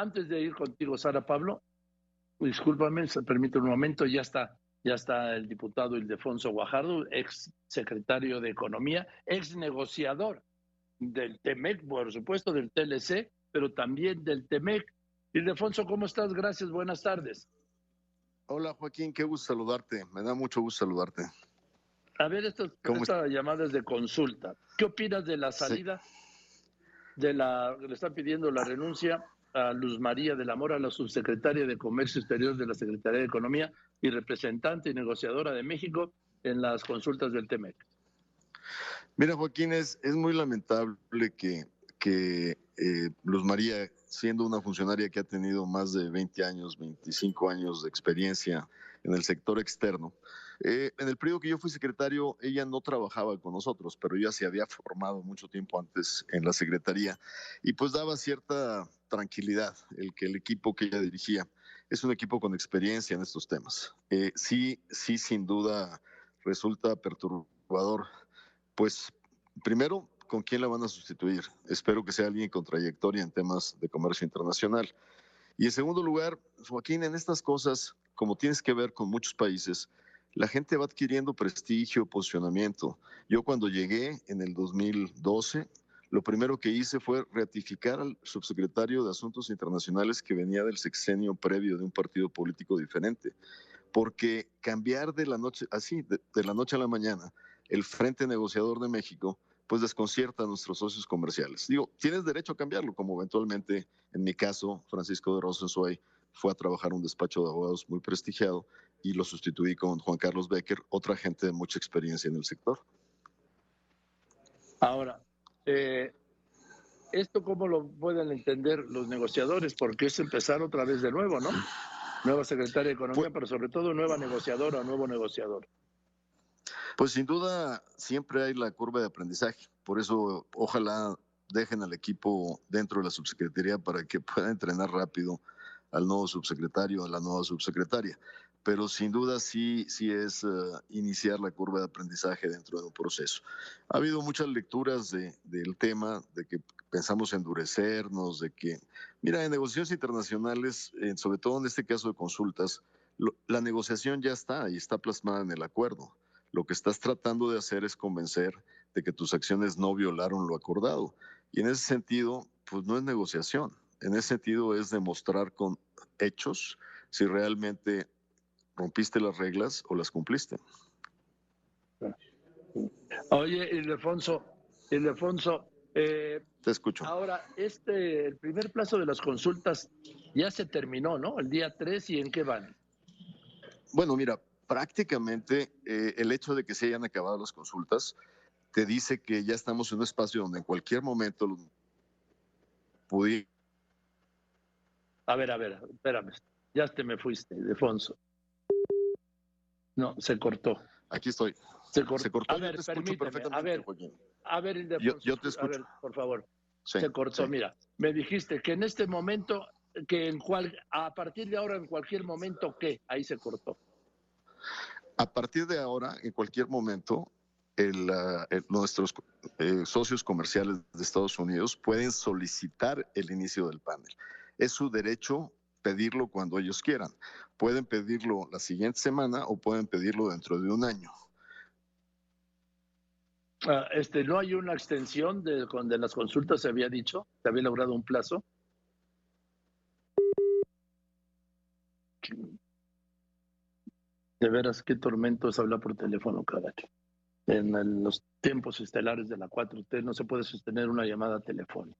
antes de ir contigo, Sara Pablo, discúlpame, se permite un momento, ya está, ya está el diputado Ildefonso Guajardo, ex secretario de Economía, ex negociador del TEMEC, por supuesto, del TLC, pero también del TEMEC. Ildefonso, ¿cómo estás? Gracias, buenas tardes. Hola Joaquín, qué gusto saludarte, me da mucho gusto saludarte. A ver, estas, llamadas de consulta. ¿Qué opinas de la salida de la, le están pidiendo la renuncia a Luz María de la Mora, la subsecretaria de Comercio Exterior de la Secretaría de Economía y representante y negociadora de México en las consultas del TEMEC? Mira, Joaquín, es, es muy lamentable que, que eh, Luz María, siendo una funcionaria que ha tenido más de 20 años, 25 años de experiencia en el sector externo, eh, en el periodo que yo fui secretario, ella no trabajaba con nosotros, pero ya se había formado mucho tiempo antes en la secretaría y pues daba cierta tranquilidad el que el equipo que ella dirigía es un equipo con experiencia en estos temas. Eh, sí, sí, sin duda resulta perturbador. Pues primero, ¿con quién la van a sustituir? Espero que sea alguien con trayectoria en temas de comercio internacional. Y en segundo lugar, Joaquín, en estas cosas, como tienes que ver con muchos países, la gente va adquiriendo prestigio, posicionamiento. Yo cuando llegué en el 2012, lo primero que hice fue ratificar al subsecretario de Asuntos Internacionales que venía del sexenio previo de un partido político diferente, porque cambiar de la noche, así, de, la noche a la mañana, el Frente Negociador de México, pues desconcierta a nuestros socios comerciales. Digo, tienes derecho a cambiarlo, como eventualmente, en mi caso, Francisco de Rosenzweig fue a trabajar un despacho de abogados muy prestigiado y lo sustituí con Juan Carlos Becker, otra gente de mucha experiencia en el sector. Ahora, eh, ¿esto cómo lo pueden entender los negociadores? Porque es empezar otra vez de nuevo, ¿no? Nueva secretaria de Economía, pues pero sobre todo nueva negociadora, nuevo negociador. Pues sin duda siempre hay la curva de aprendizaje. Por eso ojalá dejen al equipo dentro de la subsecretaría para que pueda entrenar rápido al nuevo subsecretario, a la nueva subsecretaria pero sin duda sí, sí es eh, iniciar la curva de aprendizaje dentro de un proceso. Ha habido muchas lecturas de, del tema, de que pensamos endurecernos, de que, mira, en negociaciones internacionales, sobre todo en este caso de consultas, la negociación ya está y está plasmada en el acuerdo. Lo que estás tratando de hacer es convencer de que tus acciones no violaron lo acordado. Y en ese sentido, pues no es negociación. En ese sentido es demostrar con hechos si realmente ¿Rompiste las reglas o las cumpliste? Oye, Ildefonso, Ildefonso, eh, te escucho. Ahora, este, el primer plazo de las consultas ya se terminó, ¿no? El día 3 y en qué van. Bueno, mira, prácticamente eh, el hecho de que se hayan acabado las consultas te dice que ya estamos en un espacio donde en cualquier momento pudiera... A ver, a ver, espérame, ya te me fuiste, Ildefonso. No, se cortó. Aquí estoy. Se, cortó. A ver, a ver, a ver, yo, te escucho. por favor. se cortó. Mira, me dijiste que en este momento, que en cual, a partir de ahora, en cualquier momento, ¿qué? Ahí se cortó. A partir de ahora, en cualquier momento, ah, nuestros eh, socios comerciales de Estados Unidos pueden solicitar el inicio del panel. Es su derecho pedirlo cuando ellos quieran. Pueden pedirlo la siguiente semana o pueden pedirlo dentro de un año. Ah, este, ¿No hay una extensión de, de las consultas, se había dicho? ¿Se había logrado un plazo? De veras, qué tormentos habla por teléfono, carajo. En los tiempos estelares de la 4T no se puede sostener una llamada telefónica.